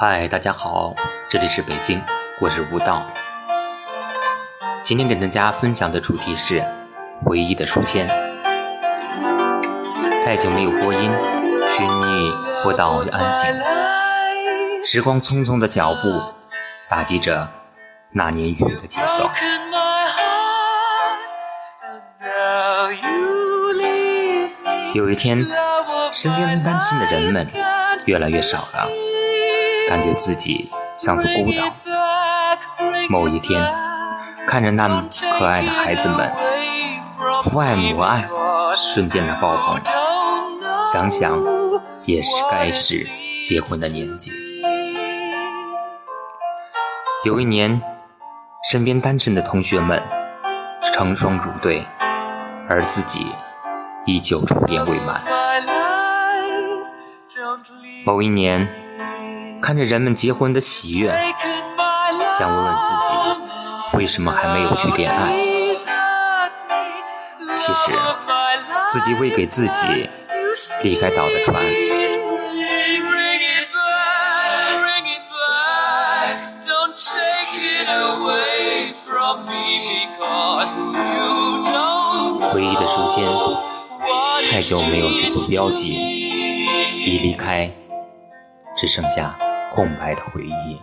嗨，大家好，这里是北京，我是吴道。今天给大家分享的主题是回忆的书签。太久没有播音，寻觅不到安静。时光匆匆的脚步，打击着那年雨的节奏。有一天，身边单亲的人们越来越少了，感觉自己像座孤岛。某一天，看着那可爱的孩子们父爱母爱瞬间的爆棚，想想也是该是结婚的年纪。有一年，身边单身的同学们成双入对，而自己。依旧初恋未满。某一年，看着人们结婚的喜悦，想问问自己，为什么还没有去恋爱？其实，自己为给自己离开岛的船。回忆的书签。太久没有去做标记，一离开，只剩下空白的回忆。